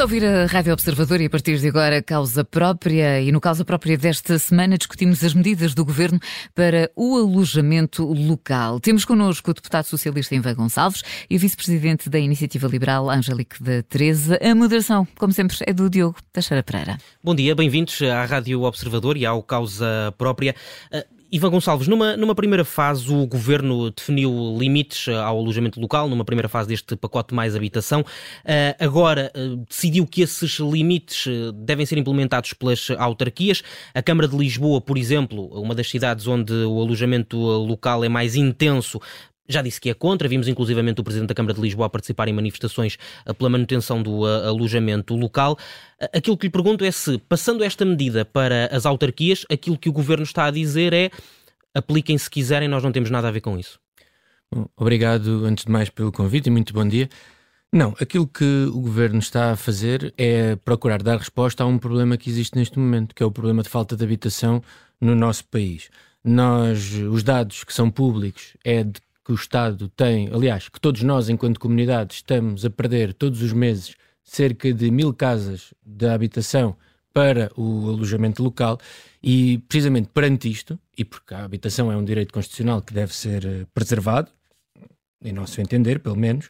a ouvir a Rádio Observador e a partir de agora, causa própria. E no causa própria desta semana, discutimos as medidas do governo para o alojamento local. Temos connosco o deputado socialista Ivan Gonçalves e o vice-presidente da Iniciativa Liberal, Angélique da Teresa. A moderação, como sempre, é do Diogo Teixeira Pereira. Bom dia, bem-vindos à Rádio Observador e ao causa própria. Ivan Gonçalves, numa, numa primeira fase o governo definiu limites eh, ao alojamento local, numa primeira fase deste pacote mais habitação. Uh, agora uh, decidiu que esses limites devem ser implementados pelas autarquias. A Câmara de Lisboa, por exemplo, uma das cidades onde o alojamento local é mais intenso, já disse que é contra, vimos inclusivamente o Presidente da Câmara de Lisboa a participar em manifestações eh, pela manutenção do uh, alojamento local. Aquilo que lhe pergunto é se, passando esta medida para as autarquias, aquilo que o Governo está a dizer é apliquem se quiserem, nós não temos nada a ver com isso. Bom, obrigado, antes de mais, pelo convite e muito bom dia. Não, aquilo que o Governo está a fazer é procurar dar resposta a um problema que existe neste momento, que é o problema de falta de habitação no nosso país. Nós, os dados que são públicos é de que o Estado tem, aliás, que todos nós, enquanto comunidade, estamos a perder todos os meses cerca de mil casas de habitação para o alojamento local e precisamente perante isto, e porque a habitação é um direito constitucional que deve ser eh, preservado, em nosso entender, pelo menos,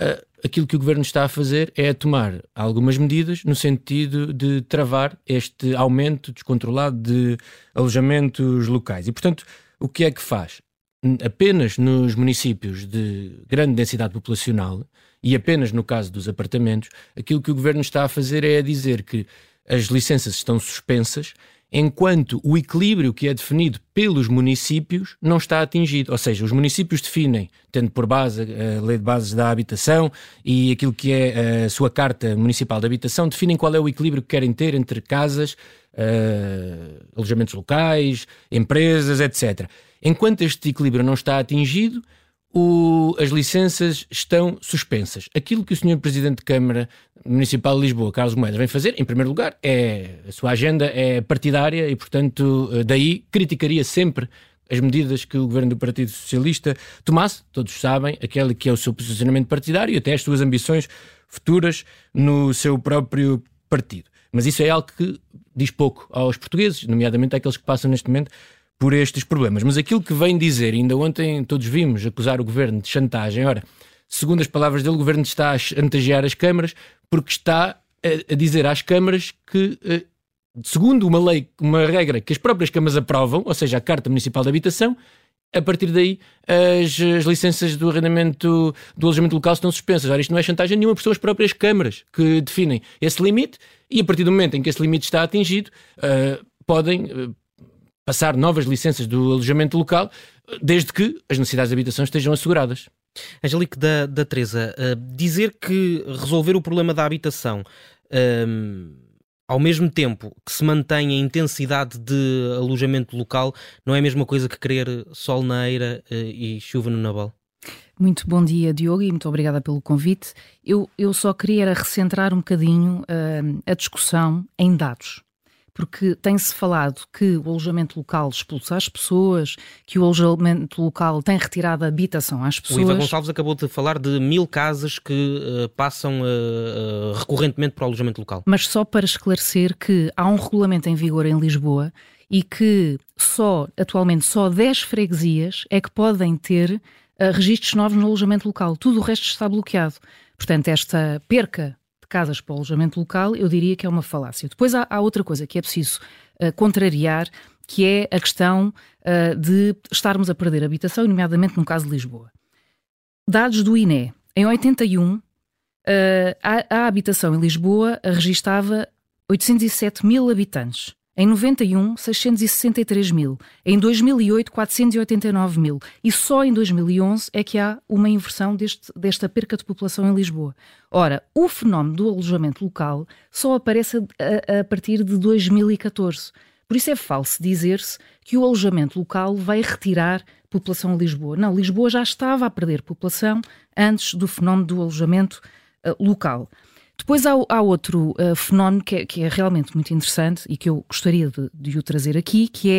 uh, aquilo que o governo está a fazer é tomar algumas medidas no sentido de travar este aumento descontrolado de alojamentos locais. E, portanto, o que é que faz? Apenas nos municípios de grande densidade populacional e apenas no caso dos apartamentos, aquilo que o governo está a fazer é a dizer que as licenças estão suspensas enquanto o equilíbrio que é definido pelos municípios não está atingido. Ou seja, os municípios definem, tendo por base a lei de bases da habitação e aquilo que é a sua carta municipal de habitação, definem qual é o equilíbrio que querem ter entre casas, uh, alojamentos locais, empresas, etc. Enquanto este equilíbrio não está atingido, o, as licenças estão suspensas. Aquilo que o Sr. Presidente de Câmara Municipal de Lisboa, Carlos Moedas, vem fazer, em primeiro lugar, é a sua agenda é partidária e, portanto, daí criticaria sempre as medidas que o governo do Partido Socialista tomasse, todos sabem, aquele que é o seu posicionamento partidário e até as suas ambições futuras no seu próprio partido. Mas isso é algo que diz pouco aos portugueses, nomeadamente àqueles que passam neste momento por estes problemas. Mas aquilo que vem dizer, ainda ontem todos vimos acusar o governo de chantagem. Ora, segundo as palavras dele, o governo está a chantagear as câmaras porque está a, dizer às câmaras que, eh, segundo uma lei, uma regra que as próprias câmaras aprovam, ou seja, a Carta Municipal de Habitação, a partir daí as, as, licenças do arrendamento do alojamento local estão suspensas. Ora, isto não é chantagem nenhuma, são as próprias câmaras que definem esse limite e a partir do momento em que esse limite está atingido, uh, podem uh, passar novas licenças do alojamento local, desde que as necessidades de habitação estejam asseguradas. Angelique da, da Teresa, uh, dizer que resolver o problema da habitação uh, ao mesmo tempo que se mantém a intensidade de alojamento local não é a mesma coisa que querer sol na eira uh, e chuva no Nabal? Muito bom dia, Diogo, e muito obrigada pelo convite. Eu, eu só queria recentrar um bocadinho a discussão em dados porque tem-se falado que o alojamento local expulsa as pessoas, que o alojamento local tem retirado a habitação às pessoas. O Iva Gonçalves acabou de falar de mil casas que uh, passam uh, uh, recorrentemente para o alojamento local. Mas só para esclarecer que há um regulamento em vigor em Lisboa e que só, atualmente, só 10 freguesias é que podem ter registros novos no alojamento local. Tudo o resto está bloqueado. Portanto, esta perca de casas para o alojamento local, eu diria que é uma falácia. Depois há, há outra coisa que é preciso uh, contrariar, que é a questão uh, de estarmos a perder habitação, nomeadamente no caso de Lisboa. Dados do INE. Em 81, uh, a, a habitação em Lisboa registava 807 mil habitantes. Em 91, 663 mil. Em 2008, 489 mil. E só em 2011 é que há uma inversão deste, desta perca de população em Lisboa. Ora, o fenómeno do alojamento local só aparece a, a partir de 2014. Por isso é falso dizer-se que o alojamento local vai retirar população a Lisboa. Não, Lisboa já estava a perder população antes do fenómeno do alojamento uh, local. Depois há, há outro uh, fenómeno que é, que é, realmente muito interessante e que eu gostaria de, de o trazer aqui, que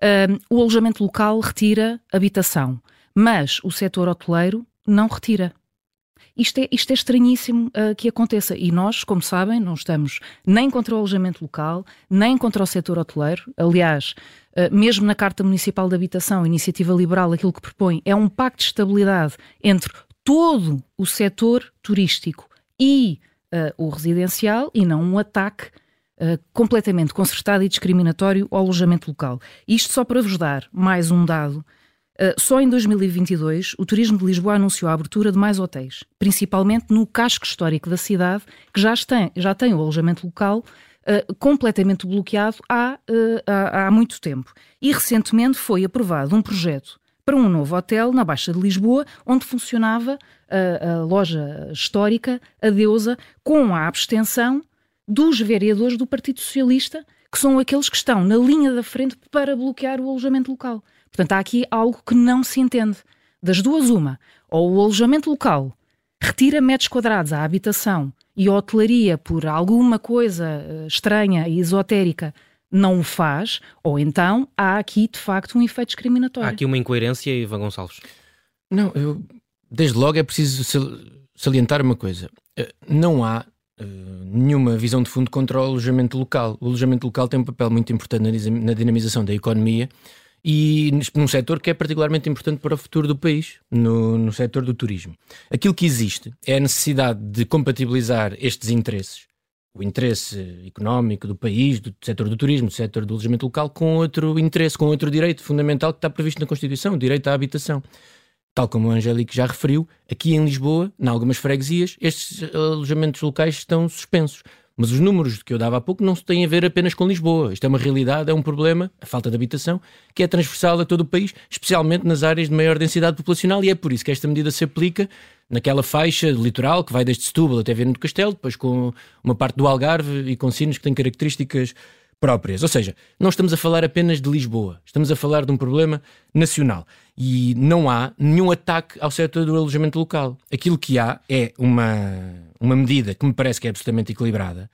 é uh, o alojamento local retira habitação, mas o setor hoteleiro não retira. isto é, isto é estranhíssimo uh, que aconteça. E nós, como sabem, não estamos nem contra o alojamento local, nem contra o setor hoteleiro. Aliás, uh, mesmo na Carta Municipal de Habitação, Iniciativa Liberal, aquilo que propõe é um pacto de estabilidade entre todo o setor turístico e uh, o residencial e não um ataque completamente concertado e discriminatório ao alojamento local. Isto só para vos dar mais um dado Uh, só em 2022, o Turismo de Lisboa anunciou a abertura de mais hotéis, principalmente no casco histórico da cidade, que já tem, já tem o alojamento local uh, completamente bloqueado há, uh, há, há muito tempo. E recentemente foi aprovado um projeto para um novo hotel na Baixa de Lisboa, onde funcionava a, a loja histórica, a Deusa, com a abstenção dos vereadores do Partido Socialista, que são aqueles que estão na linha da frente para bloquear o alojamento local. Portanto, há aqui algo que não se entende. Das duas, uma. Ou o alojamento local retira metros quadrados à habitação e a hotelaria, por alguma coisa eh, estranha e esotérica, não o faz, ou então há aqui de facto um efeito discriminatório. Há aqui uma incoerência, Ivan Gonçalves. Não, eu, desde logo é preciso salientar uma coisa: eh, não há uh, nenhuma visão de fundo contra o alojamento local. O alojamento local tem um papel muito importante na dinamização da economia e num setor que é particularmente importante para o futuro do país, no, no setor do turismo. Aquilo que existe é a necessidade de compatibilizar estes interesses, o interesse económico do país, do setor do turismo, do setor do alojamento local, com outro interesse, com outro direito fundamental que está previsto na Constituição, o direito à habitação. Tal como o Angélico já referiu, aqui em Lisboa, em algumas freguesias, estes alojamentos locais estão suspensos. Mas os números que eu dava há pouco não têm a ver apenas com Lisboa. Isto é uma realidade, é um problema, a falta de habitação, que é transversal a todo o país, especialmente nas áreas de maior densidade populacional, e é por isso que esta medida se aplica naquela faixa litoral que vai desde Setúbal até Viana do Castelo, depois com uma parte do Algarve e com sinos que têm características próprias. Ou seja, não estamos a falar apenas de Lisboa, estamos a falar de um problema nacional. E não há nenhum ataque ao setor do alojamento local. Aquilo que há é uma uma medida que me parece que é absolutamente equilibrada,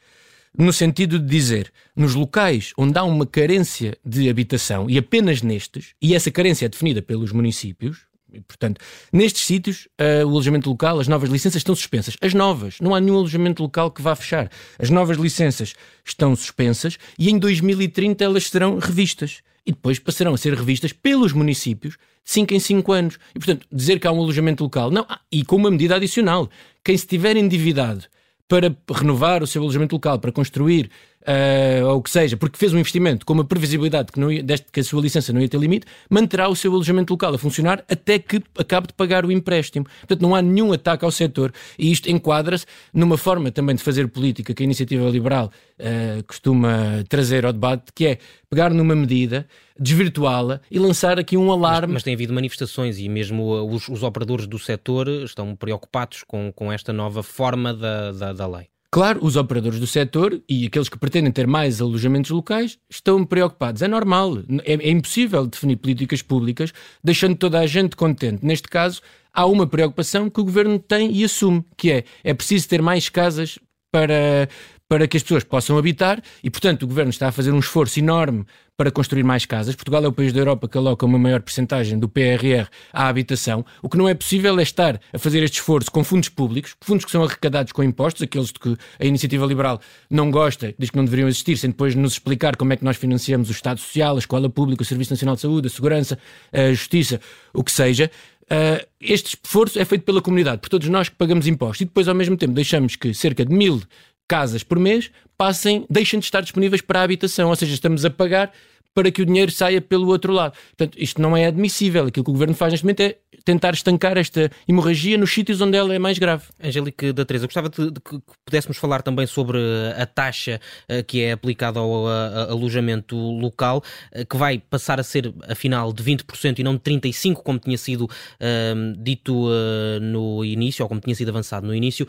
no sentido de dizer, nos locais onde há uma carência de habitação, e apenas nestes, e essa carência é definida pelos municípios, e, portanto, nestes sítios, uh, o alojamento local, as novas licenças estão suspensas. As novas, não há nenhum alojamento local que vá fechar. As novas licenças estão suspensas e em 2030 elas serão revistas. E depois passarão a ser revistas pelos municípios de 5 em 5 anos. E, portanto, dizer que há um alojamento local, não, ah, e com uma medida adicional. Quem se tiver endividado para renovar o seu alojamento local, para construir uh, ou o que seja, porque fez um investimento com uma previsibilidade que, não ia, desde que a sua licença não ia ter limite, manterá o seu alojamento local a funcionar até que acabe de pagar o empréstimo. Portanto, não há nenhum ataque ao setor e isto enquadra-se numa forma também de fazer política que a iniciativa liberal uh, costuma trazer ao debate, que é pegar numa medida desvirtuá-la e lançar aqui um alarme. Mas, mas, tem havido manifestações e mesmo os, os operadores do setor estão preocupados com, com esta nova forma da, da, da lei. Claro, os operadores do setor e aqueles que pretendem ter mais alojamentos locais estão preocupados. É normal, é, é, impossível definir políticas públicas deixando toda a gente contente. Neste caso, há uma preocupação que o governo tem e assume, que é é preciso ter mais casas para, para que as pessoas possam habitar e, portanto, o governo está a fazer um esforço enorme para construir mais casas. Portugal é o país da Europa que aloca uma maior percentagem do PRR à habitação. O que não é possível é estar a fazer este esforço com fundos públicos, fundos que são arrecadados com impostos, aqueles de que a iniciativa liberal não gosta, diz que não deveriam existir, sem depois nos explicar como é que nós financiamos o Estado Social, a Escola Pública, o Serviço Nacional de Saúde, a Segurança, a Justiça, o que seja. Uh, este esforço é feito pela comunidade, por todos nós que pagamos impostos, e depois, ao mesmo tempo, deixamos que cerca de mil casas por mês passem, deixem de estar disponíveis para a habitação, ou seja, estamos a pagar para que o dinheiro saia pelo outro lado. Portanto, isto não é admissível. Aquilo que o governo faz neste momento é tentar estancar esta hemorragia nos sítios onde ela é mais grave. Angélica da Teresa, gostava de, que pudéssemos falar também sobre a taxa uh, que é aplicada ao alojamento local, uh, que vai passar a ser, afinal, de 20% e não de 35%, como tinha sido uh, dito eh, no início, ou como tinha sido avançado no início.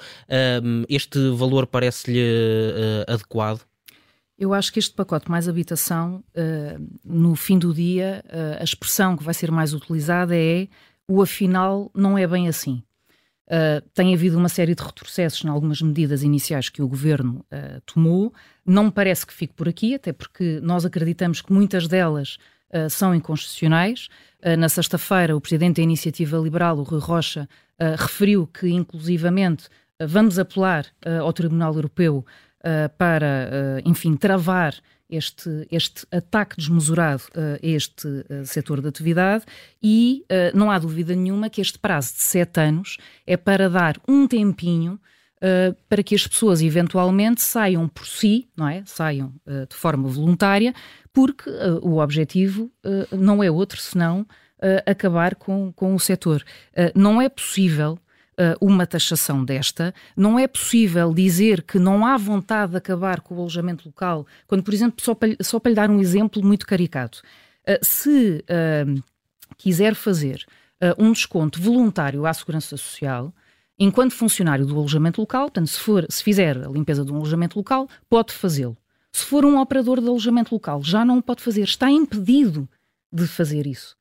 este valor parece-lhe adequado? Eu acho que este pacote mais habitação, uh, no fim do dia, uh, a expressão que vai ser mais utilizada é o afinal não é bem assim. Uh, tem havido uma série de retrocessos em algumas medidas iniciais que o governo tomou. Não me parece que fique por aqui, até porque nós acreditamos que muitas delas são inconstitucionais. Na sexta-feira, o presidente da Iniciativa Liberal, o Rui Rocha, referiu que, inclusivamente, vamos apelar ao Tribunal Europeu para, enfim, travar este, este ataque desmesurado a este setor de atividade e não há dúvida nenhuma que este prazo de sete anos é para dar um tempinho Uh, para que as pessoas eventualmente saiam por si, não é? Saiam uh, de forma voluntária, porque uh, o objetivo não é outro senão acabar com, com o setor. não é possível uma taxação desta, não é possível dizer que não há vontade de acabar com o alojamento local, quando, por exemplo, só para, só para lhe dar um exemplo muito caricato, se quiser fazer um desconto voluntário à Segurança Social, enquanto funcionário do alojamento local, portanto, se, for, se fizer a limpeza de um alojamento local, pode fazê-lo. Se for um operador de alojamento local, já não pode fazer, está impedido de fazer isso.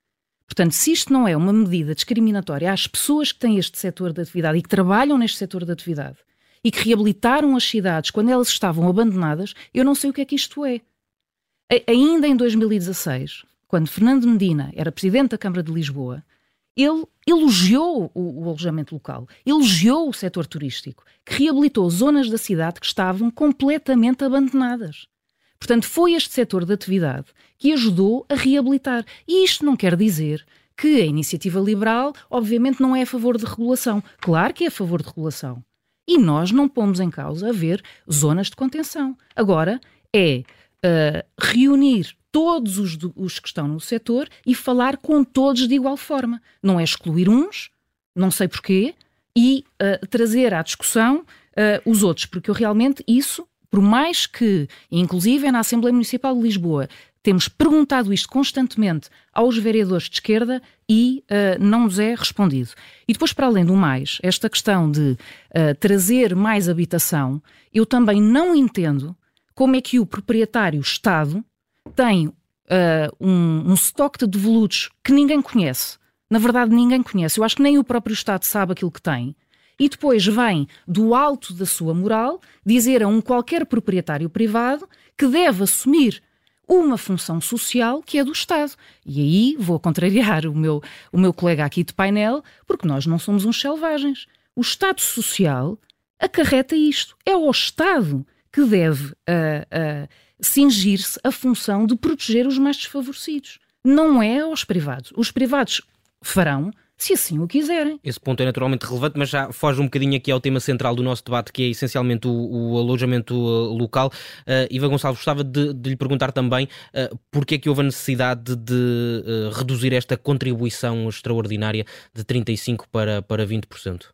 Portanto, se isto não é uma medida discriminatória às pessoas que têm este setor de atividade e que trabalham neste setor de atividade e que reabilitaram as cidades quando elas estavam abandonadas, eu não sei o que é que isto é. Ainda em 2016, quando Fernando Medina era presidente da Câmara de Lisboa, ele elogiou o, o, alojamento local, elogiou o setor turístico, que reabilitou zonas da cidade que estavam completamente abandonadas. Portanto, foi este setor de atividade que ajudou a reabilitar. E isto não quer dizer que a iniciativa liberal, obviamente, não é a favor de regulação. Claro que é a favor de regulação. E nós não pomos em causa haver zonas de contenção. Agora, é uh, reunir todos os, os que estão no setor e falar com todos de igual forma. Não é excluir uns, não sei porquê, e uh, trazer à discussão uh, os outros, porque eu realmente isso, por mais que, inclusive na Assembleia Municipal de Lisboa, temos perguntado isto constantemente aos vereadores de esquerda e uh, não nos é respondido. E depois, para além do mais, esta questão de uh, trazer mais habitação, eu também não entendo como é que o proprietário Estado tem uh, um, um estoque de devolutos que ninguém conhece. Na verdade, ninguém conhece. Eu acho que nem o próprio Estado sabe aquilo que tem. E depois vem, do alto da sua moral, dizer a um qualquer proprietário privado que deve assumir uma função social que é do Estado. E aí vou contrariar o meu, o meu colega aqui de painel, porque nós não somos uns selvagens. O Estado Social acarreta isto. É ao Estado que deve. Uh, uh, cingir-se a função de proteger os mais desfavorecidos. Não é aos privados. Os privados farão se assim o quiserem. Esse ponto é naturalmente relevante, mas já foge um bocadinho aqui ao tema central do nosso debate, que é essencialmente o, o alojamento uh, local. Uh, Iva Gonçalves, gostava de, de, lhe perguntar também uh, porque é que houve a necessidade de uh, reduzir esta contribuição extraordinária de 35% para, para 20%.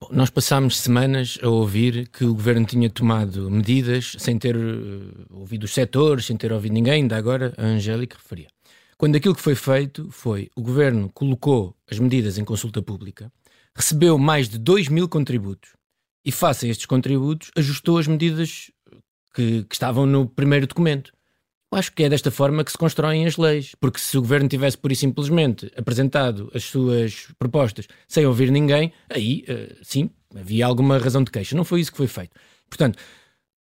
Bom, nós passámos semanas a ouvir que o governo tinha tomado medidas sem ter uh, ouvido os setores, sem ter ouvido ninguém, ainda agora a Angélica referia. Quando aquilo que foi feito foi o governo colocou as medidas em consulta pública, recebeu mais de 2 mil contributos e, face a estes contributos, ajustou as medidas que, que estavam no primeiro documento. Eu acho que é desta forma que se constroem as leis, porque se o governo tivesse pura e simplesmente apresentado as suas propostas sem ouvir ninguém, aí uh, sim, havia alguma razão de queixa. Não foi isso que foi feito. Portanto,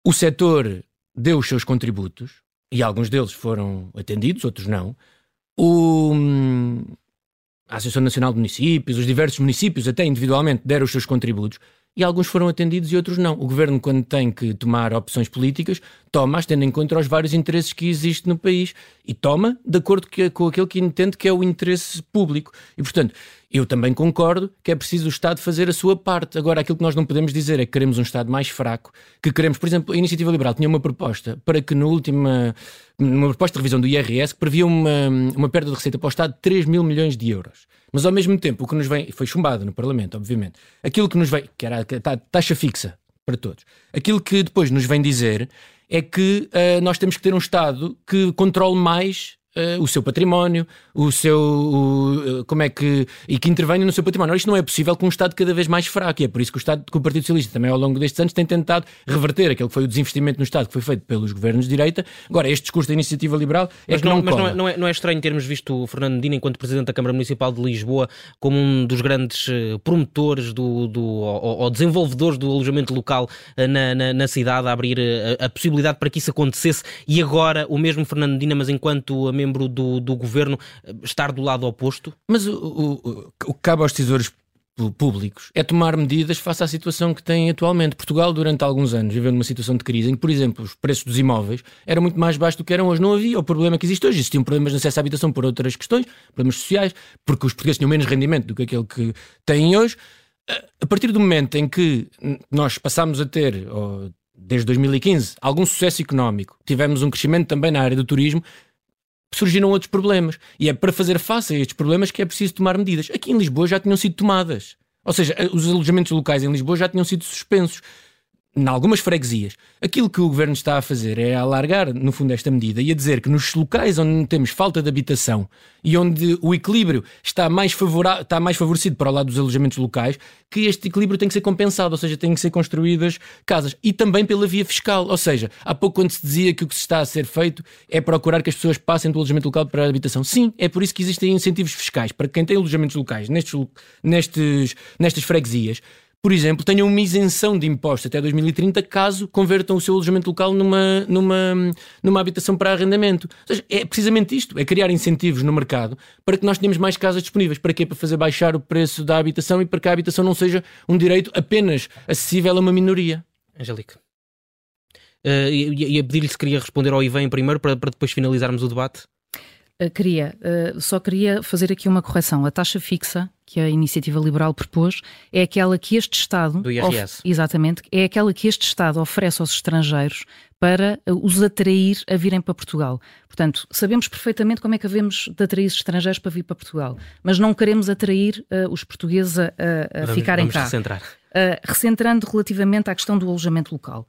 o setor deu os seus contributos e alguns deles foram atendidos, outros não. O, hum, a Associação Nacional de Municípios, os diversos municípios, até individualmente, deram os seus contributos e alguns foram atendidos e outros não. O governo, quando tem que tomar opções políticas, toma-as tendo em conta os vários interesses que existem no país e toma de acordo com aquele que entende que é o interesse público. E, portanto, eu também concordo que é preciso o Estado fazer a sua parte. Agora, aquilo que nós não podemos dizer é que queremos um Estado mais fraco, que queremos, por exemplo, a Iniciativa Liberal tinha uma proposta para que na última, uma proposta de revisão do IRS, que previa uma, uma perda de receita para o Estado de 3 mil milhões de euros. Mas ao mesmo tempo, o que nos vem, foi chumbado no Parlamento, obviamente, aquilo que nos vem, que era a taxa fixa para todos, aquilo que depois nos vem dizer é que uh, nós temos que ter um Estado que controle mais uh, o seu património, o seu. O, uh, como é que. e que intervenha no seu património. Isto não é possível com um Estado cada vez mais fraco. E é por isso que o Estado, que o Partido Socialista também ao longo destes anos tem tentado reverter aquele que foi o desinvestimento no Estado que foi feito pelos governos de direita. Agora, este discurso da iniciativa liberal é mas que não, não Mas não é, não, é, não é estranho termos visto o Fernando Medina, enquanto Presidente da Câmara Municipal de Lisboa, como um dos grandes eh, promotores do, do, ou, ou desenvolvedores do alojamento local na, na, na cidade, a abrir a, a possibilidade para que isso acontecesse e agora o mesmo Fernando Medina, mas enquanto membro do, do governo estar do lado oposto? Mas o, o, o que cabe aos tesouros públicos é tomar medidas face à situação que tem atualmente. Portugal, durante alguns anos, viveu numa situação de crise em que, por exemplo, os preços dos imóveis eram muito mais baixos do que eram hoje. Não havia o problema que existe hoje. Existiam problemas de acesso à habitação por outras questões, problemas sociais, porque os portugueses tinham menos rendimento do que aquele que têm hoje. A partir do momento em que nós passámos a ter, desde 2015, algum sucesso económico, tivemos um crescimento também na área do turismo, surgiram outros problemas. E é para fazer face a estes problemas que é preciso tomar medidas. Aqui em Lisboa já tinham sido tomadas. Ou seja, os alojamentos locais em Lisboa já tinham sido suspensos em algumas freguesias. Aquilo que o governo está a fazer é alargar, no fundo, esta medida e a dizer que nos locais onde temos falta de habitação e onde o equilíbrio está mais, está mais favorecido para o lado dos alojamentos locais, que este equilíbrio tem que ser compensado, ou seja, têm que ser construídas casas. E também pela via fiscal, ou seja, há pouco quando se dizia que o que se está a ser feito é procurar que as pessoas passem do alojamento local para a habitação. Sim, é por isso que existem incentivos fiscais para quem tem alojamentos locais nestes, nestes, nestas freguesias por exemplo, tenham uma isenção de impostos até 2030 caso convertam o seu alojamento local numa, numa, numa habitação para arrendamento. Ou seja, é precisamente isto, é criar incentivos no mercado para que nós tenhamos mais casas disponíveis. Para quê? Para fazer baixar o preço da habitação e para que a habitação não seja um direito apenas acessível a uma minoria. Angélica. Uh, e, a pedir-lhe se queria responder ao Ivan primeiro para, para depois finalizarmos o debate. Uh, queria, uh, só queria fazer aqui uma correção. A taxa fixa que a iniciativa liberal propôs é aquela que este Estado. Do IRS. exatamente, é aquela que este Estado oferece aos estrangeiros para uh, os atrair a virem para Portugal. Portanto, sabemos perfeitamente como é que havemos de atrair estrangeiros para vir para Portugal, mas não queremos atrair os portugueses a, a, a ficarem vamos cá. Recentrar. recentrando relativamente à questão do alojamento local.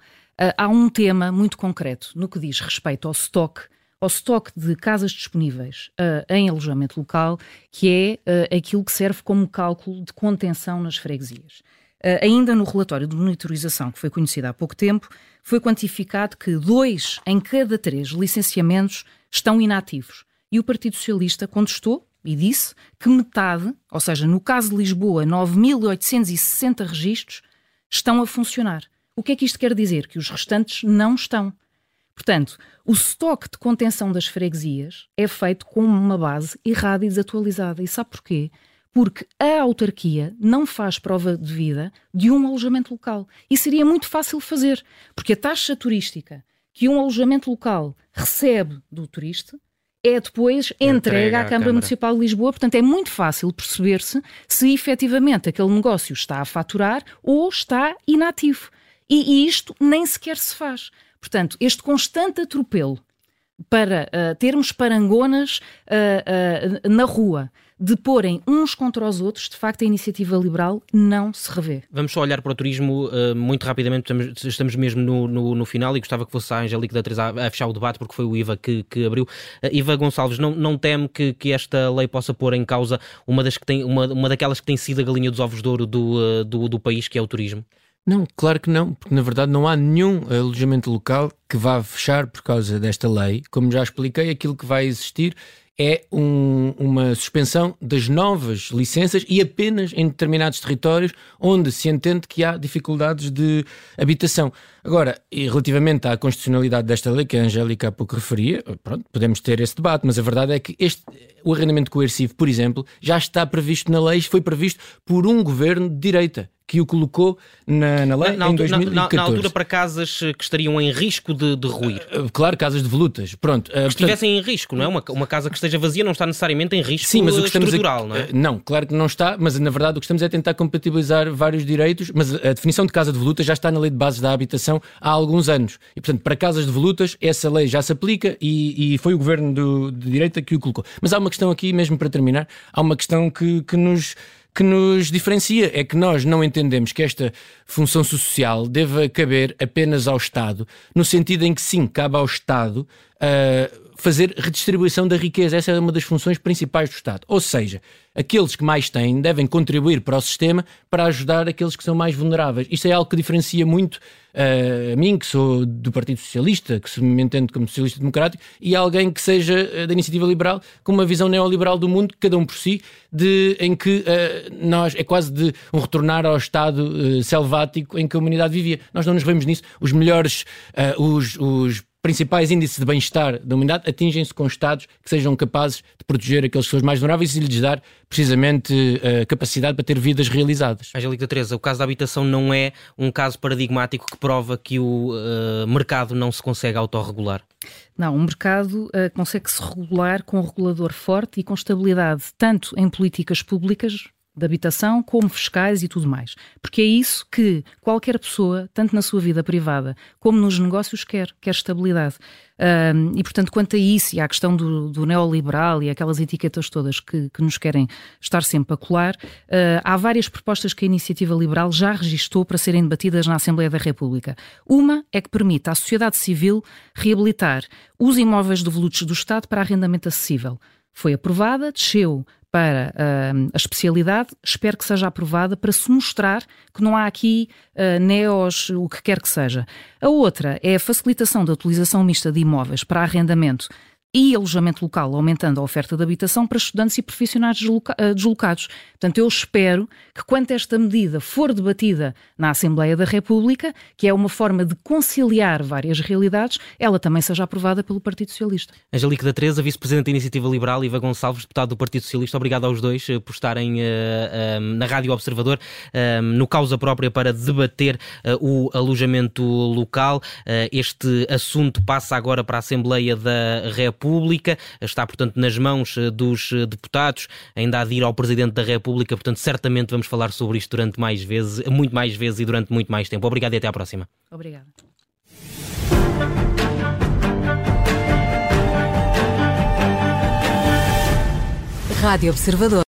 há um tema muito concreto no que diz respeito ao estoque ao estoque de casas disponíveis uh, em alojamento local, que é uh, aquilo que serve como cálculo de contenção nas freguesias. Uh, ainda no relatório de monitorização, que foi conhecido há pouco tempo, foi quantificado que dois em cada três licenciamentos estão inativos. E o Partido Socialista contestou e disse que metade, ou seja, no caso de Lisboa, 9.860 registros, estão a funcionar. O que é que isto quer dizer? Que os restantes não estão. Portanto, o estoque de contenção das freguesias é feito com uma base errada e desatualizada. E sabe porquê? Porque a autarquia não faz prova de vida de um alojamento local. E seria muito fácil fazer, porque a taxa turística que um alojamento local recebe do turista é depois entregue à, à Câmara, Câmara, Municipal de Lisboa. Portanto, é muito fácil perceber-se se efetivamente aquele negócio está a faturar ou está inativo. E, e isto nem sequer se faz. Portanto, este constante atropelo para uh, termos parangonas uh, uh, na rua, de porem uns contra os outros, de facto a iniciativa liberal não se revê. Vamos só olhar para o turismo muito rapidamente, estamos, estamos mesmo no, no, no, final e gostava que fosse a Angélica da Teresa a, a, fechar o debate, porque foi o IVA que, que abriu. Iva Gonçalves, não, não teme que, que esta lei possa pôr em causa uma, das que tem, uma, uma daquelas que tem sido a galinha dos ovos de ouro do, do, do país, que é o turismo? Não, claro que não, porque na verdade não há nenhum alojamento local que vá fechar por causa desta lei. Como já expliquei, aquilo que vai existir é um, uma suspensão das novas licenças e apenas em determinados territórios onde se entende que há dificuldades de habitação. Agora, relativamente à constitucionalidade desta lei que a Angélica há pouco referia, pronto, podemos ter esse debate, mas a verdade é que este, o arrendamento coercivo, por exemplo, já está previsto na lei, foi previsto por um governo de direita que o colocou na, na lei na, em 2014. Na, na, altura para casas que estariam em risco de, de ruir. Uh, claro, casas de volutas. Pronto. Que estivessem em risco, não é? Uma, uma casa que esteja vazia não está necessariamente em risco Sim, mas o que estrutural, a, não é? Não, claro que não está, mas na verdade o que estamos é tentar compatibilizar vários direitos, mas a definição de casa de volutas já está na lei de bases da habitação há alguns anos. E, portanto, para casas de volutas, essa lei já se aplica e, e foi o governo do, de direita que o colocou. Mas há uma questão aqui, mesmo para terminar, há uma questão que, que nos que nos diferencia é que nós não entendemos que esta função social deva caber apenas ao Estado, no sentido em que sim, cabe ao Estado uh, fazer redistribuição da riqueza. Essa é uma das funções principais do Estado. Ou seja, aqueles que mais têm devem contribuir para o sistema para ajudar aqueles que são mais vulneráveis. Isto é algo que diferencia muito uh, a mim, que sou do Partido Socialista, que se me entendo como socialista democrático, e alguém que seja uh, da iniciativa liberal, com uma visão neoliberal do mundo, cada um por si, de, em que uh, nós é quase de um retornar ao estado selvático em que a humanidade vivia. Nós não nos vemos nisso. Os melhores, os, os principais índices de bem-estar da humanidade atingem-se com Estados que sejam capazes de proteger aqueles pessoas mais vulneráveis e lhes dar precisamente a capacidade para ter vidas realizadas. Angélica Teresa, o caso da habitação não é um caso paradigmático que prova que o uh, mercado não se consegue autorregular? Não, o mercado uh, consegue se regular com um regulador forte e com estabilidade, tanto em políticas públicas, de habitação, como fiscais e tudo mais. Porque é isso que qualquer pessoa, tanto na sua vida privada como nos negócios, quer, quer estabilidade. Um, e, portanto, quanto a isso e à questão do, do neoliberal e aquelas etiquetas todas que, que, nos querem estar sempre a colar, uh, há várias propostas que a Iniciativa Liberal já registou para serem debatidas na Assembleia da República. Uma é que permite à sociedade civil reabilitar os imóveis devolutos do Estado para arrendamento acessível foi aprovada, desceu para uh, a especialidade, espero que seja aprovada para se mostrar que não há aqui uh, neos, o que quer que seja. A outra é a facilitação da utilização mista de imóveis para arrendamento e alojamento local, aumentando a oferta de habitação para estudantes e profissionais eh, deslocados. Portanto, eu espero que, quando esta medida for debatida na Assembleia da República, que é uma forma de conciliar várias realidades, ela também seja aprovada pelo Partido Socialista. Angelique da Teresa, Vice-Presidente da Iniciativa Liberal, e Iva Gonçalves, Deputado do Partido Socialista, obrigado aos dois eh, por estarem uh, uh, na Rádio Observador, uh, no causa própria para debater o alojamento local. este assunto passa agora para a Assembleia da República. República, está, portanto, nas mãos eh, dos eh, deputados, ainda há de ir ao Presidente da República, portanto, certamente vamos falar sobre isto durante mais vezes, muito mais vezes e durante muito mais tempo. Obrigado e até à próxima. Obrigada. Rádio Observador.